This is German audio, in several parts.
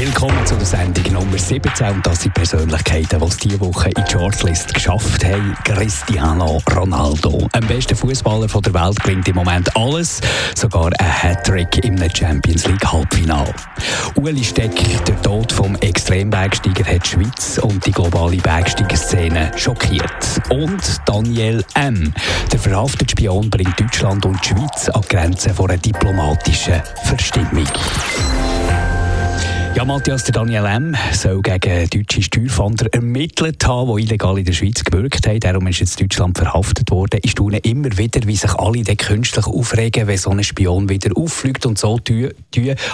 Willkommen zu der Sendung Nummer 17 und das sind Persönlichkeiten, die es diese Woche in die Shortlist geschafft haben. Cristiano Ronaldo. Am besten Fußballer der Welt klingt im Moment alles, sogar ein Hattrick im Champions League Halbfinale. Uli Steck, der Tod vom Extrembergsteiger, hat die Schweiz und die globale Bergsteigerszene schockiert. Und Daniel M., der verhaftete Spion, bringt Deutschland und die Schweiz an die Grenzen einer diplomatischen Verstimmung. Ja, Matthias, der Daniel M. soll gegen deutsche Steuerfahnder ermittelt haben, die illegal in der Schweiz gewirkt haben. Darum ist jetzt Deutschland verhaftet worden. Ich staune immer wieder, wie sich alle dann künstlich aufregen, wenn so ein Spion wieder auffliegt und so tun,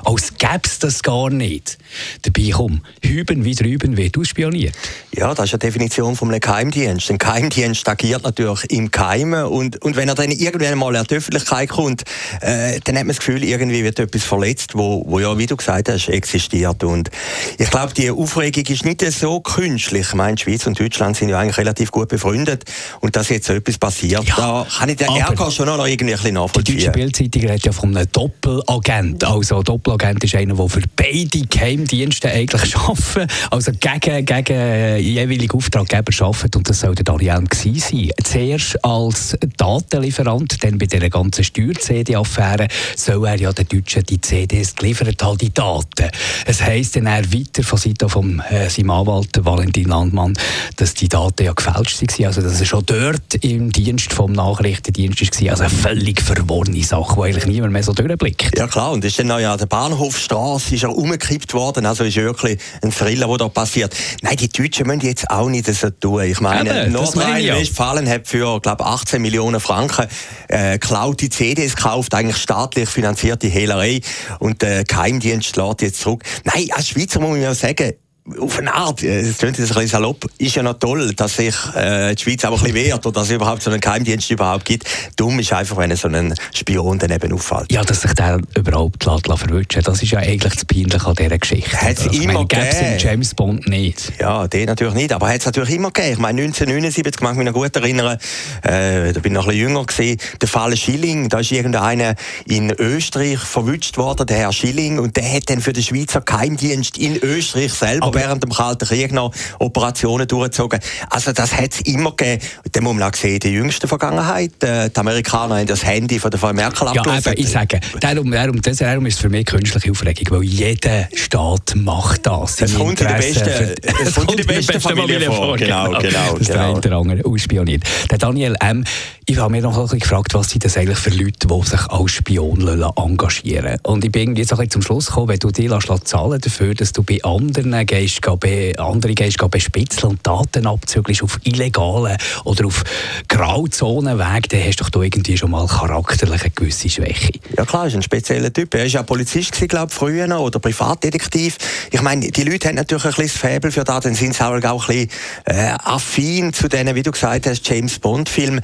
als gäbe es das gar nicht. Dabei komm, hüben wie drüben wird ausspioniert. Ja, das ist eine Definition vom Geheimdienst. Ein Geheimdienst agiert natürlich im Geheimen und, und wenn er dann irgendwann mal in die Öffentlichkeit kommt, äh, dann hat man das Gefühl, irgendwie wird etwas verletzt, wo, wo ja, wie du gesagt hast, existiert wird. Und ich glaube, die Aufregung ist nicht so künstlich. Ich meine, Schweiz und Deutschland sind ja eigentlich relativ gut befreundet. Und dass jetzt so etwas passiert, ja, da kann ich den Ärger schon noch irgendwie ein bisschen nachvollziehen. Die deutsche Bildzeitung redet ja von einem Doppelagent. Also ein Doppelagent ist einer, der für beide Geheimdienste eigentlich arbeitet. Also gegen, gegen jeweilige Auftraggeber arbeitet. Und das soll der Daniel gewesen sein. Zuerst als Datenlieferant, dann bei dieser ganzen Steuer-CD-Affäre, soll er ja den Deutschen die CDs geliefert haben, die Daten. Es heisst dann weiter von Seiten von äh, seinem Anwalt Valentin Landmann, dass die Daten ja gefälscht waren, also dass er schon dort im Dienst vom Nachrichtendienst war, also eine völlig verworrene Sache, die eigentlich niemand mehr so durchblickt. Ja klar, und ist dann noch ja der Bahnhofstraße ist ja umgekippt worden, also ist wirklich ein Thriller, der da passiert. Nein, die Deutschen müssen jetzt auch nicht so tun. Ich meine, Nordrhein-Westfalen hat für, glaube 18 Millionen Franken äh, geklaute CDs gekauft, eigentlich staatlich finanzierte Hehlerei und der Geheimdienst lädt jetzt zurück. Nein, als Schweizer muss man ja sagen, auf eine Art, es klingt jetzt ein bisschen salopp, ist ja noch toll, dass sich äh, die Schweiz auch ein bisschen wehrt oder dass es überhaupt so einen Geheimdienst überhaupt gibt. Dumm ist einfach, wenn so ein Spion daneben auffällt. Ja, dass sich der überhaupt verwünschen das ist ja eigentlich das Peinliche an dieser Geschichte. Hat es immer gegeben. James Bond nicht. Ja, den natürlich nicht, aber hat es natürlich immer gegeben. Ich meine, 1979, mag ich mich noch gut erinnern, äh, da bin ich noch ein bisschen jünger gewesen, der Fall Schilling, da ist irgendeiner in Österreich verwünscht worden, der Herr Schilling, und der hat dann für den Schweizer Geheimdienst in Österreich selber während dem Kalten Krieg noch Operationen durchgezogen. Also das hat es immer gegeben. Und dann muss man auch sehen, die jüngste Vergangenheit. Äh, die Amerikaner haben das Handy von der Frau Merkel. Ja, eben, ich sage, darum, darum, das, darum ist es für mich künstliche Aufregung, weil jeder Staat macht das. Es kommt in der besten, es kommt in der besten Familie, Familie vor. Genau, genau. genau das genau. der andere ausspioniert. Der Daniel M., ich habe mir noch ein bisschen gefragt, was sind das eigentlich für Leute, die sich als Spion engagieren Und ich bin jetzt auch zum Schluss gekommen, wenn du dir zahlen dafür, dass du bei anderen gehst, gehst, andere gehst bespitzeln und Daten abzügelst auf illegalen oder auf Grauzonenweg, dann hast du doch irgendwie schon mal charakterlich eine gewisse Schwäche. Ja klar, ist ein spezieller Typ. Er war ja Polizist, glaube ich, früher noch, oder Privatdetektiv. Ich meine, die Leute haben natürlich ein bisschen das Faible für das, dann sind sie auch ein bisschen äh, affin zu denen, wie du gesagt hast, James Bond-Filmen.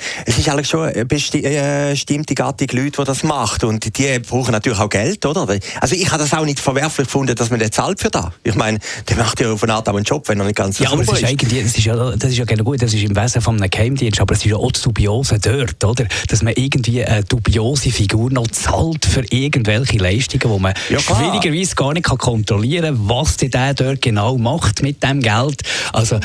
Eigentlich schon eine bestimmte Gattung Leute, die das macht und die brauchen natürlich auch Geld, oder? Also ich habe das auch nicht verwerflich gefunden, dass man den zahlt für das. Ich meine, der macht ja auf eine Art auch einen Job, wenn er nicht ganz ja, aber das ist. Eigentlich, das ist ja, das ist ja genau gut, das ist im Wesen von einem Geheimdienst, aber es ist ja auch das Dubiose dort, oder? Dass man irgendwie eine dubiose Figur noch zahlt für irgendwelche Leistungen, die man ja, schwierigerweise gar nicht kontrollieren kann, was der dort genau macht mit dem Geld. Also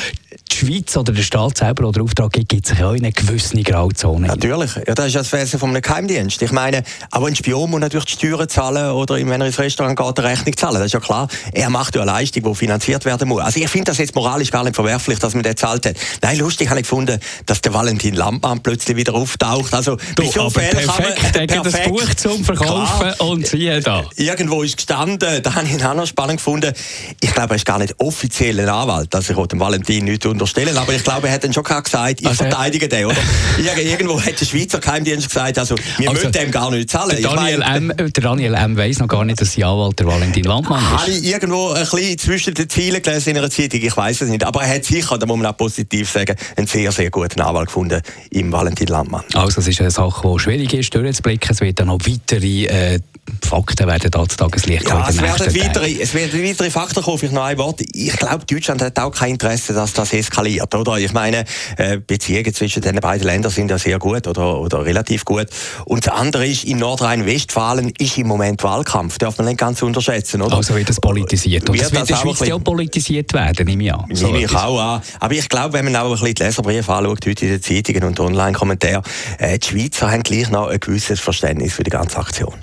die Schweiz oder der Staat selber oder Auftrag gibt, gibt ja in eine gewisse Grauzone. Natürlich, ja, das ist das Wesen von einem Geheimdienst. Ich meine, aber ein Spion muss natürlich die Steuern zahlen oder wenn er ins Restaurant geht, eine Rechnung zahlen. Das ist ja klar. Er macht ja eine Leistung, die finanziert werden muss. Also ich finde das jetzt moralisch gar nicht verwerflich, dass man das zahlt hat. Nein, lustig habe ich gefunden, dass der Valentin Lampmann plötzlich wieder auftaucht. Also, du, so perfekt, kann man, perfekt, das Buch zum Verkaufen klar. und siehe da. Irgendwo ist gestanden, da habe ich ihn auch noch spannend gefunden. Ich glaube, er ist gar nicht offiziell ein Anwalt, dass ich dem Valentin nicht unterstelle vorstellen, aber ich glaube, er hat dann schon gesagt, ich also, verteidige den, oder? Irgendwo hat der Schweizer Geheimdienst gesagt, also wir also, müssen dem gar nicht zahlen. Der Daniel, meine, M, der Daniel M. weiss noch gar nicht, dass sein Anwalt der Valentin Landmann ist. Habe ich irgendwo ein bisschen zwischen den Zielen gelesen in einer Zeitung, ich weiß es nicht, aber er hat sicher, da muss man auch positiv sagen, einen sehr, sehr guten Anwalt gefunden im Valentin Landmann. Also es ist eine Sache, die schwierig ist, durchzublicken. Es wird dann noch weitere äh, Fakten werden da zu Tageslicht ja, es werden, weitere, es werden weitere Fakten kommen. Vielleicht noch ein Wort. Ich glaube, Deutschland hat auch kein Interesse, dass das eskaliert. Oder? Ich meine, äh, Beziehungen zwischen den beiden Ländern sind ja sehr gut oder, oder relativ gut. Und das andere ist, in Nordrhein-Westfalen ist im Moment Wahlkampf. Darf man nicht ganz unterschätzen. Oder? Also wird das politisiert. Und wird das wird in der Schweiz auch politisiert werden, nehme ich an. So nehme ich auch an. Aber ich glaube, wenn man auch ein bisschen die Leserbriefe anschaut, heute in den Zeitungen und Online-Kommentaren, äh, die Schweizer haben gleich noch ein gewisses Verständnis für die ganze Aktion.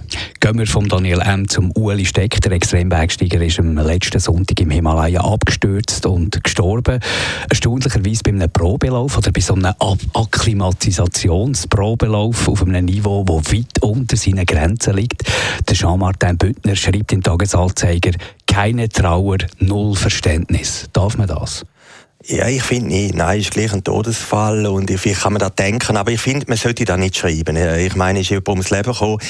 Gehen wir vom Daniel M. zum Ueli Steck. Der Extrembergsteiger ist am letzten Sonntag im Himalaya abgestürzt und gestorben. Erstaunlicherweise bei einem Probelauf oder bei so einem Akklimatisationsprobelauf auf einem Niveau, das weit unter seinen Grenzen liegt. Der Jean-Martin Büttner schreibt im Tagesanzeiger, keine Trauer, null Verständnis. Darf man das? Ja, ich finde nicht. Nein, ist gleich ein Todesfall und vielleicht kann man da denken, aber ich finde, man sollte da nicht schreiben. Ich meine, ist jemand ums Leben gekommen.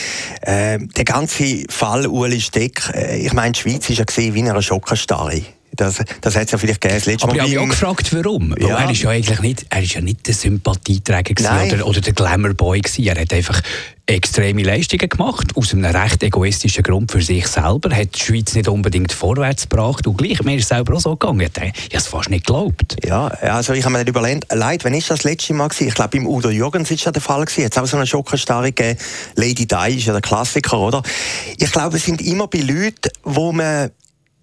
Äh, der ganze Fall Uli Steck, äh, ich meine, die Schweiz war ja wie in einer Schockenstarre. Das, das hat es ja vielleicht gegeben. Das letzte Aber Mal ich habe auch gefragt, warum. Ja. er ist ja eigentlich nicht, er ist ja nicht der Sympathieträger oder, oder der Glamour-Boy Er hat einfach extreme Leistungen gemacht, aus einem recht egoistischen Grund für sich selber, hat die Schweiz nicht unbedingt vorwärts gebracht und gleich, mir ist es selber auch so gegangen, ich habe es fast nicht geglaubt. Ja, also ich habe mir überlegt, leid, wenn ist das letzte Mal gewesen? Ich glaube, beim Udo Jürgens ist ja der Fall gewesen, jetzt auch so eine Schockenstarre gegeben, Lady Di ist ja der Klassiker, oder? Ich glaube, es sind immer bei Leuten, wo man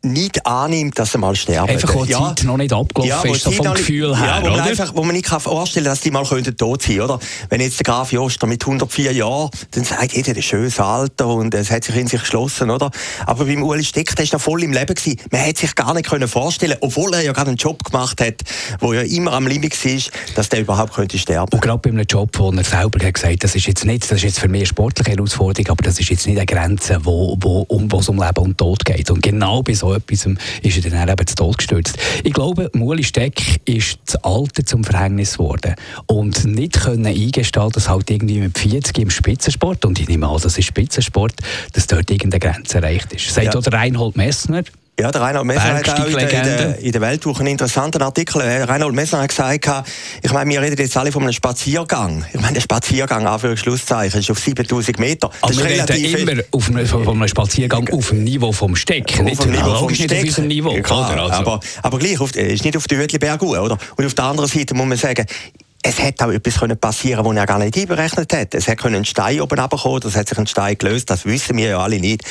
nicht annimmt, dass sie mal sterben. Einfach, wo die ja. Zeit noch nicht abgelaufen ja, ist, so vom Gefühl her, ja, wo, man einfach, wo man nicht vorstellen kann, dass die mal könnten tot sein oder? Wenn jetzt der Graf Joster mit 104 Jahren, dann sagt jeder, ein schönes Alter und es hat sich in sich geschlossen, oder? Aber beim Uli Steck, der ist da voll im Leben gewesen. Man hätte sich gar nicht können vorstellen obwohl er ja gerade einen Job gemacht hat, wo ja immer am Limit war, dass der überhaupt könnte sterben. Und gerade bei einem Job, wo er selber hat gesagt, das ist jetzt nicht, das ist jetzt für mich eine sportliche Herausforderung, aber das ist jetzt nicht eine Grenze, wo, wo, um, wo es um Leben und Tod geht. Und genau bei so etwas ist er dann eben zu Tod gestürzt. Ich glaube, Muli Steck ist das Alter zum Verhängnis geworden. Und nicht können eingestehen, dass halt irgendwie mit 40 im Spitzensport, und ich nehme an, das ist Spitzensport, dass dort irgendeine Grenze erreicht ist. Sagt ja. auch Reinhold Messner, ja, der Reinhold Messner hat auch in der, in, der, Weltwoche einen interessanten Artikel. Äh, Reinhold Messner hat gesagt, ich meine, wir reden jetzt alle von einem Spaziergang. Ich meine, der Spaziergang, Anführungszeichen, ist auf 7000 Meter. Das Aber wir reden immer auf einem, von einem Spaziergang auf dem Niveau vom Steck, auf dem Niveau vom Steck. nicht auf unserem Niveau. Ja, klar, also. aber, aber gleich, auf, ist nicht auf der Uetliberg oder? Und auf der anderen Seite muss man sagen, es hätte auch etwas können passieren was er gar nicht einberechnet hat. Es hätte ein Stein oben runterkommen, das hat sich ein Stein gelöst, das wissen wir ja alle nicht.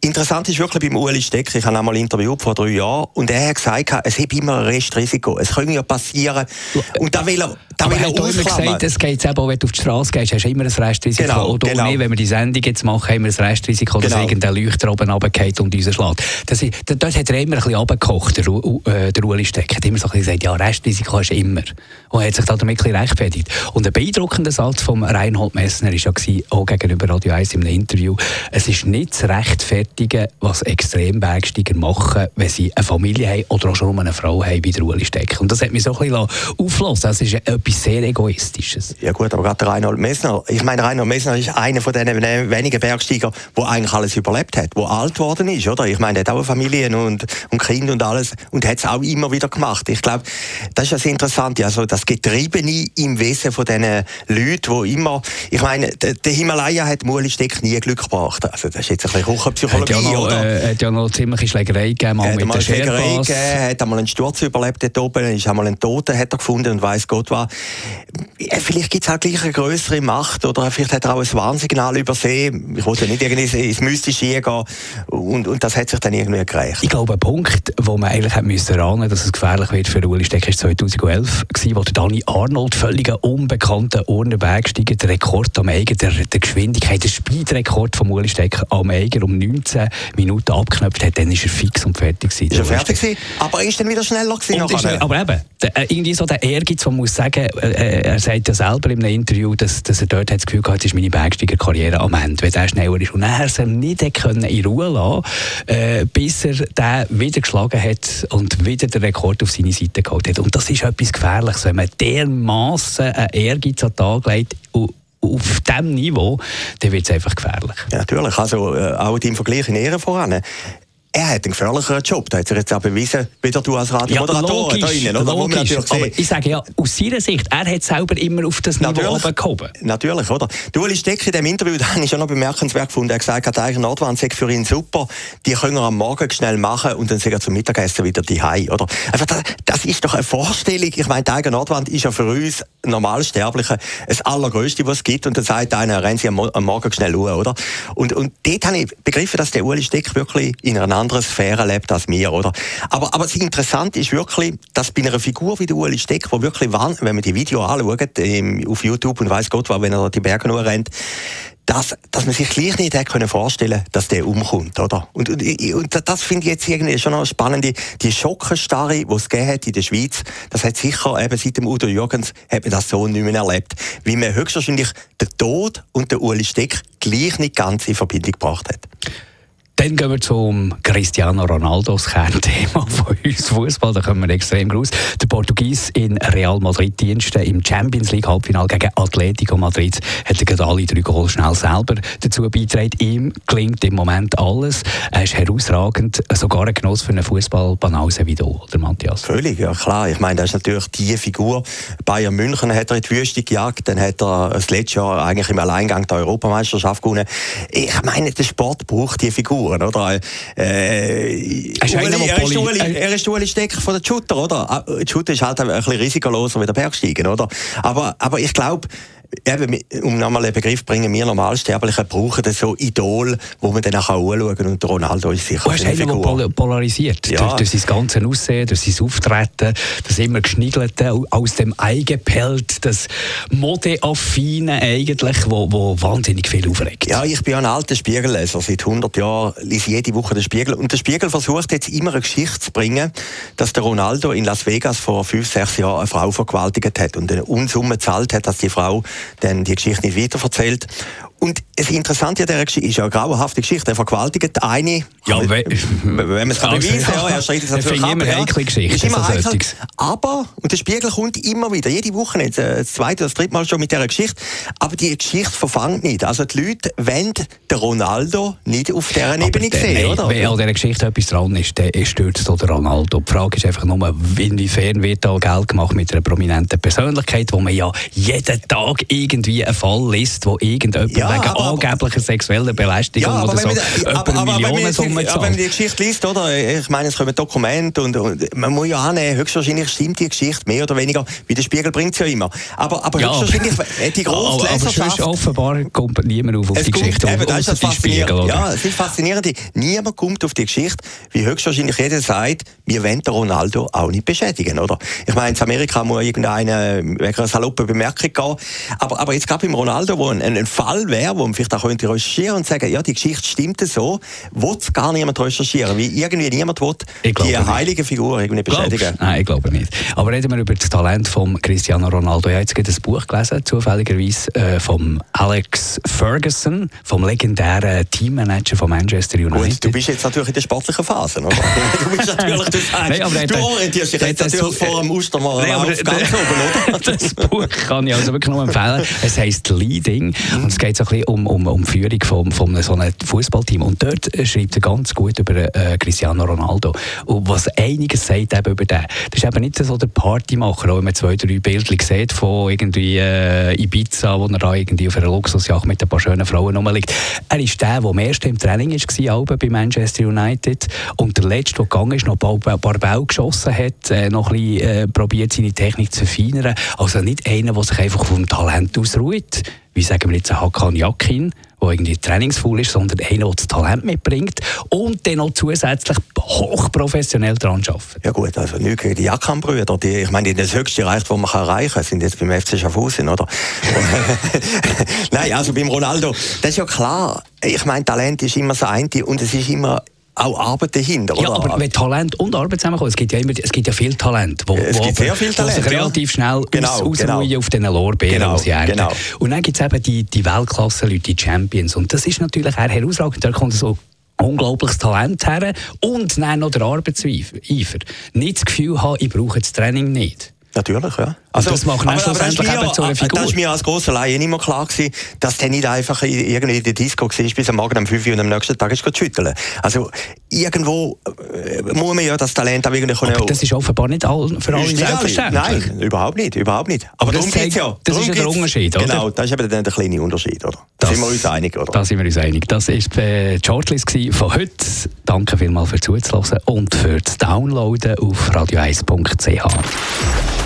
Interessant ist wirklich beim Ueli Steck, ich habe einmal interviewt vor drei Jahren, und er hat gesagt, es hat immer ein Restrisiko. Es könnte ja passieren. Und da will er, da will er immer gesagt, es geht eben auch, wenn du auf die Straße gehst, hast du immer ein Restrisiko. Genau, Oder genau. nicht, wenn wir die Sendung jetzt machen, haben wir ein Restrisiko, dass genau. irgendein Leuchter oben runtergeht und uns schlägt. Das, dort hat er immer ein bisschen runtergekocht, der, äh, der Ueli Steck. Er hat immer so gesagt, ja, Restrisiko hast du immer. Und er hat sich damit ein bisschen rechtfertigt. Und ein beeindruckender Satz von Reinhold Messner war ja auch gegenüber Radio 1 in einem Interview, es ist nicht zu rechtfertigen, was Extrembergsteiger machen, wenn sie eine Familie haben oder auch schon eine Frau haben, wie der Ueli Steck. Und das hat mich so ein bisschen aufgelassen. Das ist etwas sehr Egoistisches. Ja gut, aber gerade Reinhold Messner, ich meine, Reinhold Messner ist einer von den wenigen Bergsteiger, der eigentlich alles überlebt hat, der alt geworden ist, oder? Ich meine, er hat auch Familien und, und Kinder und alles und hat es auch immer wieder gemacht. Ich glaube, das ist das Interessante, also das Getriebene im Wesen von diesen Leuten, die immer, ich meine, der, Himalaya hat Muli Steck nie Glück gebracht. Also das ist jetzt ein bisschen Kuchenpsychologie, hat ja noch, oder? Äh, hat ja noch ziemlich Schlägerei gegeben, mal hat mit der Schlägerei gegeben, hat einmal einen Sturz überlebt dort oben, ist einmal einen Toten hat er gefunden und weiß Gott was. Vielleicht gibt es auch gleich eine größere Macht oder vielleicht hat er auch ein Warnsignal übersehen. Ich wollte nicht irgendwie ins Mystische gehen und, und das hat sich dann irgendwie gereicht. Ich glaube, ein Punkt, wo man eigentlich hat müssen dass es gefährlich wird für Uli Steck, ist 2011 gewesen, wo der Dani Arnold völlig unbekannten Urner Bergsteiger den Rekord am Eiger, der, der Geschwindigkeit, der Speedrekord von Uli Stecker am Eiger um 19 Minuten abknöpft hat, dann ist er fix und fertig gewesen. Ist er fertig gewesen, aber er ist dann wieder schneller gewesen. aber eben, der, äh, irgendwie so der Ehrgeiz, man muss sagen, äh, äh, er sagt ja selber in einem Interview, dass, dass er dort hat das Gefühl hat, jetzt ist meine Bergsteigerkarriere am Ende, weil er schneller ist. Und er es nicht können in Ruhe lassen äh, bis er den wieder geschlagen hat und wieder den Rekord auf seine Seite geholt hat. Und das ist etwas Gefährliches, wenn man dermaßen einen Ehrgeiz an den Tag legt, auf diesem Niveau, dann wird es einfach gefährlich. Ja, natürlich. Also, äh, auch im Vergleich in Ehren voran er hat einen gefährlicheren Job. Da hat er jetzt auch bewiesen, wieder du als Radiomoderator ja, logisch, da Oder? Logisch, aber ich sage ja, aus seiner Sicht, er hat selber immer auf das Niveau gehoben. Natürlich, oder? Du, Uli Steck in dem Interview, da habe ich schon noch bemerkenswert gefunden, er hat gesagt, der eigene Nordwand sei für ihn super, die können er am Morgen schnell machen und dann sind er zum Mittagessen wieder die oder? Einfach, das, das, ist doch eine Vorstellung. Ich meine, die eigene Nordwand ist ja für uns Normalsterbliche das Allergrößte, was es gibt und dann sagt einer, rennen Sie am, am Morgen schnell Uhr, oder? Und, und dort habe ich begriffen, dass der Uli Steck wirklich in einer anderen Sphäre lebt als wir, oder? Aber, aber das Interessante ist wirklich, dass bei einer Figur wie der Ueli Steck, wo wirklich, wenn man die Video anschaut, auf YouTube und weiß Gott, wenn er die Berge nur rennt, dass, dass man sich gleich nicht hätte können dass der umkommt, oder? Und, und, und das finde ich jetzt irgendwie schon noch spannend. Die Schockenstarre, die es gegeben hat in der Schweiz, das hat sicher eben seit dem Udo Jürgens hat man das so nicht mehr erlebt. Wie man höchstwahrscheinlich den Tod und den Uli Steck gleich nicht ganz in Verbindung gebracht hat. Dann gehen wir zum Cristiano Ronaldo, das Kernthema von uns Fußball. Da kommen wir extrem groß. Der Portugies in Real Madrid Dienste im Champions League Halbfinale gegen Atletico Madrid hat er gerade alle drei Goal schnell selber dazu beitragen. Ihm klingt im Moment alles. Er ist herausragend, sogar ein Genuss für einen Fußballbanause wie du, oder Matthias? Völlig, ja klar. Ich meine, das ist natürlich die Figur. Bayern München hat er in die Wüste gejagt, dann hat er das letzte Jahr eigentlich im Alleingang die Europameisterschaft gewonnen. Ich meine, der Sport braucht die Figur. Figuren, oder? Äh, er, ist Ueli, er, ist Ueli, er ist Ueli Stecker von der Shooter, oder? Ah, die Shooter ist halt ein bisschen risikoloser wie der Bergsteigen, oder? Aber, aber ich glaube, eben, um nochmal einen Begriff zu bringen, wir Normalsterblichen brauchen so Idol, wo man dann auch anschauen kann. Und Ronaldo ist sicher eine Figur. Pol polarisiert. Ja. Durch, durch sein ganzes Aussehen, durch sein Auftreten, das immer geschniegelte, aus dem Eigepelt, das Modeaffine eigentlich, wo, wo wahnsinnig viel aufregt. Ja, ich bin ein alter Spiegelleser. Seit 100 Jahren lese ich jede Woche den Spiegel. Und der Spiegel versucht jetzt immer eine Geschichte zu bringen, dass der Ronaldo in Las Vegas vor fünf, sechs Jahren eine Frau vergewaltigt hat und eine Unsumme gezahlt hat, dass die Frau dann die Geschichte nicht weiterverzählt. Und das Interessante an dieser Geschichte ist ja eine grauenhafte Geschichte. Er vergewaltigt eine. Ja, we wenn man es kann beweisen kann, ja, er streitet es natürlich ab. Immer ja. heikle Geschichte. Ist immer heikel, aber, und der Spiegel kommt immer wieder, jede Woche nicht, äh, das zweite oder das dritte Mal schon mit dieser Geschichte, aber die Geschichte verfangt nicht. Also die Leute wollen den Ronaldo nicht auf dieser Ebene sehen, nein, oder? Wenn an dieser Geschichte etwas dran ist, dann stürzt der Ronaldo. Die Frage ist einfach nur, inwiefern wird da Geld gemacht mit einer prominenten Persönlichkeit, wo man ja jeden Tag irgendwie einen Fall liest, wo irgendjemand ja, wegen aber, angeblicher sexueller Belästigung ja, oder so aber. Wenn man die Geschichte liest, oder? Ich meine, es kommen Dokumente und, und man muss ja annehmen, höchstwahrscheinlich stimmt die Geschichte mehr oder weniger, wie der Spiegel bringt es ja immer. Aber, aber ja, höchstwahrscheinlich die grosse aber. Aber offenbar kommt niemand auf, auf die kommt, Geschichte, eben, das ist das Spiegel, Ja, es ist faszinierend. Niemand kommt auf die Geschichte, wie höchstwahrscheinlich jeder sagt, wir wollen den Ronaldo auch nicht beschädigen, oder? Ich meine, in Amerika muss irgendeine wegen einer saloppen Bemerkung gehen, aber, aber jetzt gerade beim Ronaldo, wo ein, ein Fall wäre, wo man vielleicht auch könnte recherchieren und sagen, ja, die Geschichte stimmt so, will es gar niemand recherchieren, wie irgendwie niemand will die heilige Figur irgendwie beschädigen. Glaubst? Nein, ich glaube nicht. Aber reden wir über das Talent von Cristiano Ronaldo. Ich habe jetzt gerade ein Buch gelesen, zufälligerweise, äh, von Alex Ferguson, vom legendären Teammanager von Manchester United. Gut, du bist jetzt natürlich in der sportlichen Phase, oder? du bist natürlich, du sagst, Nein, aber du orientierst dich jetzt natürlich vor dem Ostermann auf ganz oben, oder? das Buch kann ich also wirklich nur empfehlen. Es heisst Leading und es geht so ein bisschen um, um, um Führung von, von so einem Fußballteam. Und dort schreibt er ganz gut über äh, Cristiano Ronaldo. Und was einiges sagt eben über den. Das ist eben nicht so der Partymacher, wenn man zwei, drei Bilder sieht von irgendwie äh, Ibiza, wo er da irgendwie auf einer Luxusjacht mit ein paar schönen Frauen rumliegt. Er ist der, der am ersten im Training war, bei Manchester United. Und der letzte, der gegangen ist, noch ein paar, paar Bälle geschossen hat, äh, noch ein bisschen äh, probiert, seine Technik zu verfeinern. Also nicht einer, der sich einfach vom Talent ausruht wie sagen wir jetzt, Hakan Yakin, der irgendwie trainingsvoll ist, sondern einer, der das Talent mitbringt und dann noch zusätzlich hochprofessionell dran arbeitet. Ja gut, also nicht gegen die Jackenbrüder, die, ich meine, das höchste erreicht, was man kann erreichen kann, sind jetzt beim FC Schaffhausen, oder? Nein, also beim Ronaldo, das ist ja klar, ich meine, Talent ist immer das eine und es ist immer auch Arbeit dahinter. Ja, oder? aber wenn Talent und Arbeit zusammenkommen, es gibt ja, immer, es gibt ja viel Talent, wo, es gibt sehr viel Talent, sich relativ schnell genau, aus, genau. auf diesen Lorbeeren genau, genau. Und dann gibt es eben die, die Weltklasse-Leute, die Champions. Und das ist natürlich auch herausragend. Da kommt so unglaubliches Talent her und dann noch der Arbeitseifer. Nicht das Gefühl haben, ich brauche das Training nicht. Natürlich, ja. Also, das macht aber, schlussendlich aber zu einer Figur. Das ist mir als grosser Laie immer klar gewesen, dass der nicht einfach irgendwie in der Disco war, bis am Morgen um 5 Uhr und am nächsten Tag ist schütteln. Also irgendwo äh, muss man ja das Talent auch irgendwie können... Aber das ist offenbar nicht all, für alle selbstverständlich. Nein, überhaupt nicht, überhaupt nicht. Aber, aber darum geht ja. Das ist ja der Unterschied, oder? Genau, das ist eben der kleine Unterschied, oder? Da sind wir uns einig, oder? Da sind wir uns einig. Das war die Shortlist von heute. Danke vielmals für Zuzuhören und für das Downloaden auf radio1.ch.